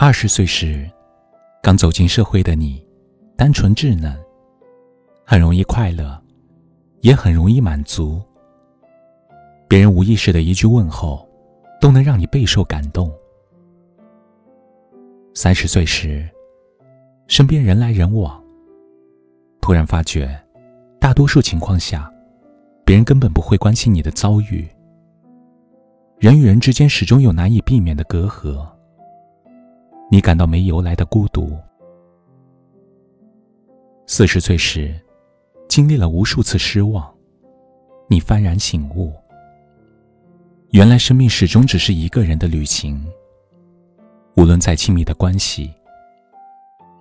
二十岁时，刚走进社会的你，单纯稚嫩，很容易快乐，也很容易满足。别人无意识的一句问候，都能让你备受感动。三十岁时，身边人来人往，突然发觉，大多数情况下，别人根本不会关心你的遭遇。人与人之间始终有难以避免的隔阂，你感到没由来的孤独。四十岁时，经历了无数次失望，你幡然醒悟。原来生命始终只是一个人的旅行。无论再亲密的关系，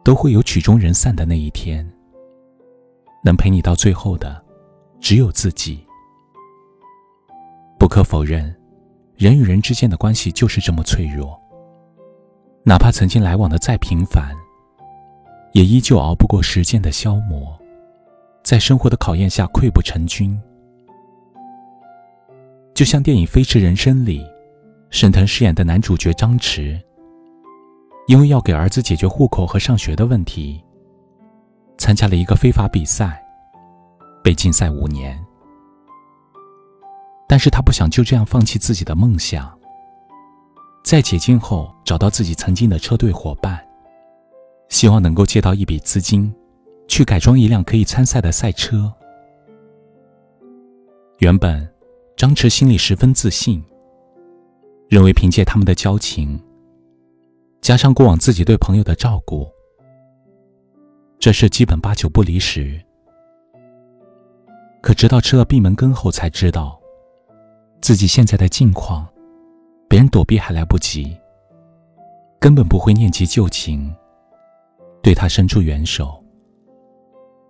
都会有曲终人散的那一天。能陪你到最后的，只有自己。不可否认，人与人之间的关系就是这么脆弱。哪怕曾经来往的再频繁，也依旧熬不过时间的消磨，在生活的考验下溃不成军。就像电影《飞驰人生》里，沈腾饰演的男主角张弛，因为要给儿子解决户口和上学的问题，参加了一个非法比赛，被禁赛五年。但是他不想就这样放弃自己的梦想，在解禁后找到自己曾经的车队伙伴，希望能够借到一笔资金，去改装一辆可以参赛的赛车。原本。张弛心里十分自信，认为凭借他们的交情，加上过往自己对朋友的照顾，这事基本八九不离十。可直到吃了闭门羹后，才知道自己现在的境况，别人躲避还来不及，根本不会念及旧情，对他伸出援手。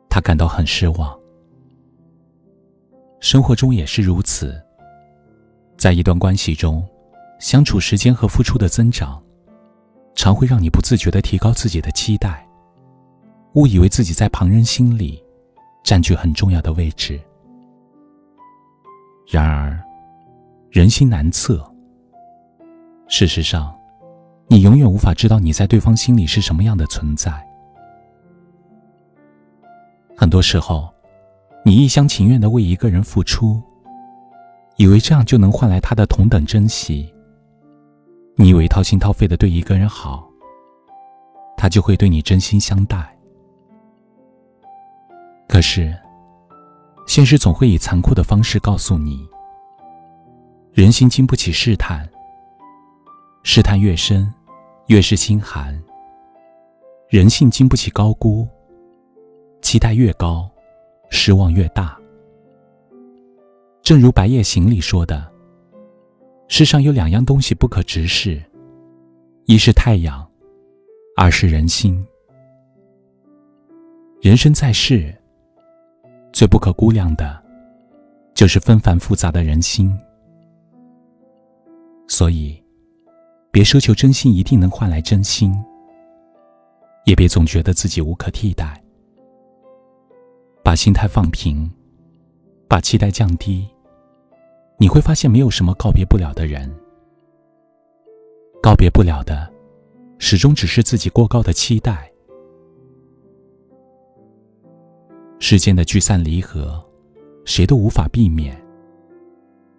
他感到很失望。生活中也是如此，在一段关系中，相处时间和付出的增长，常会让你不自觉的提高自己的期待，误以为自己在旁人心里占据很重要的位置。然而，人心难测。事实上，你永远无法知道你在对方心里是什么样的存在。很多时候。你一厢情愿的为一个人付出，以为这样就能换来他的同等珍惜。你以为掏心掏肺的对一个人好，他就会对你真心相待。可是，现实总会以残酷的方式告诉你：人心经不起试探，试探越深，越是心寒；人性经不起高估，期待越高。失望越大，正如《白夜行》里说的：“世上有两样东西不可直视，一是太阳，二是人心。人生在世，最不可估量的，就是纷繁复杂的人心。所以，别奢求真心一定能换来真心，也别总觉得自己无可替代。”把心态放平，把期待降低，你会发现没有什么告别不了的人。告别不了的，始终只是自己过高的期待。世间的聚散离合，谁都无法避免。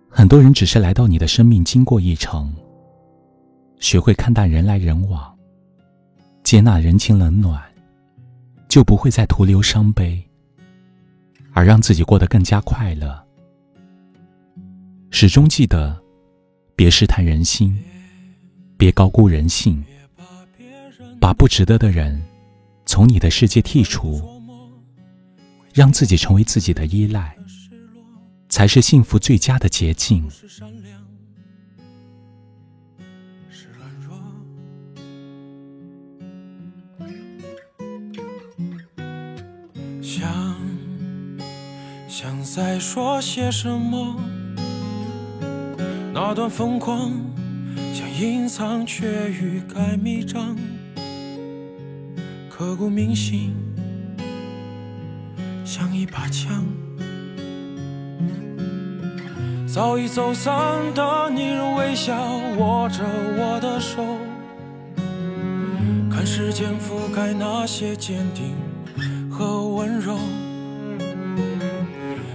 很多人只是来到你的生命经过一程，学会看淡人来人往，接纳人情冷暖，就不会再徒留伤悲。而让自己过得更加快乐。始终记得，别试探人心，别高估人性，把不值得的人从你的世界剔除，让自己成为自己的依赖，才是幸福最佳的捷径。想想再说些什么？那段疯狂想隐藏却欲盖弥彰，刻骨铭心像一把枪。早已走散的你，仍微笑握着我的手。看时间覆盖那些坚定和温柔。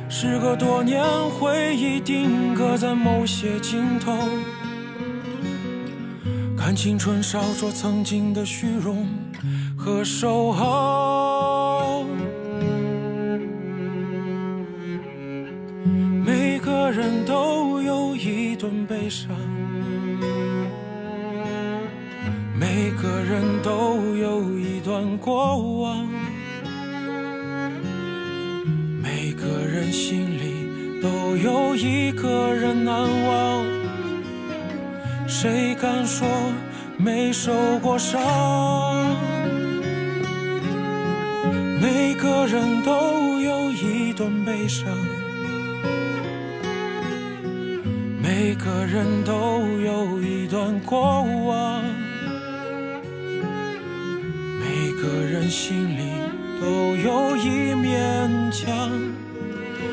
时隔多年，回忆定格在某些镜头。看青春烧灼曾经的虚荣和守候。每个人都有一段悲伤，每个人都有一段过往，心里都有一个人难忘。谁敢说没受过伤？每个人都有一段悲伤。每个人都有一段过往，每个人心里都有一面墙，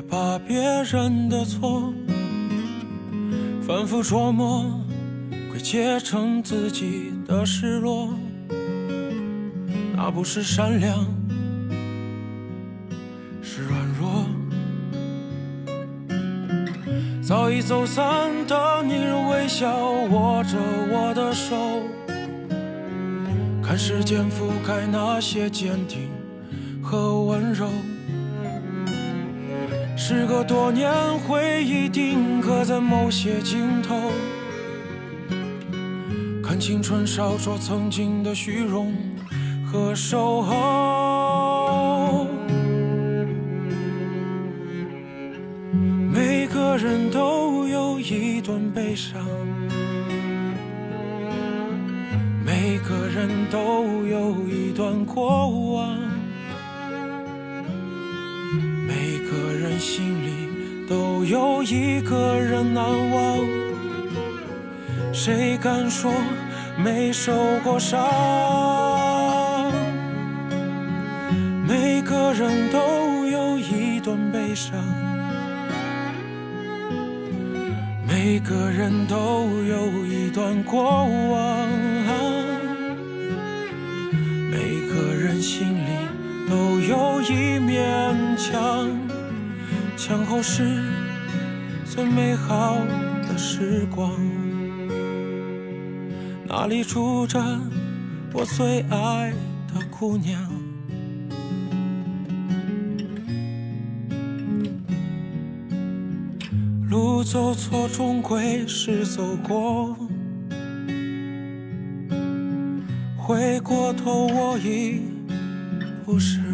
别把别人的错反复琢磨，归结成自己的失落。那不是善良，是软弱。早已走散的你，仍微笑握着我的手，看时间覆盖那些坚定和温柔。时隔多年，回忆定格在某些镜头，看青春烧灼曾经的虚荣。和守候，每个人都有一段悲伤，每个人都有一段过往，心里都有一个人难忘。谁敢说没受过伤？每个人都有一段悲伤，每个人都有一段过往，每个人心里都有一面墙，墙后是最美好的时光，那里住着我最爱的姑娘。路走错，终归是走过。回过头，我已不是。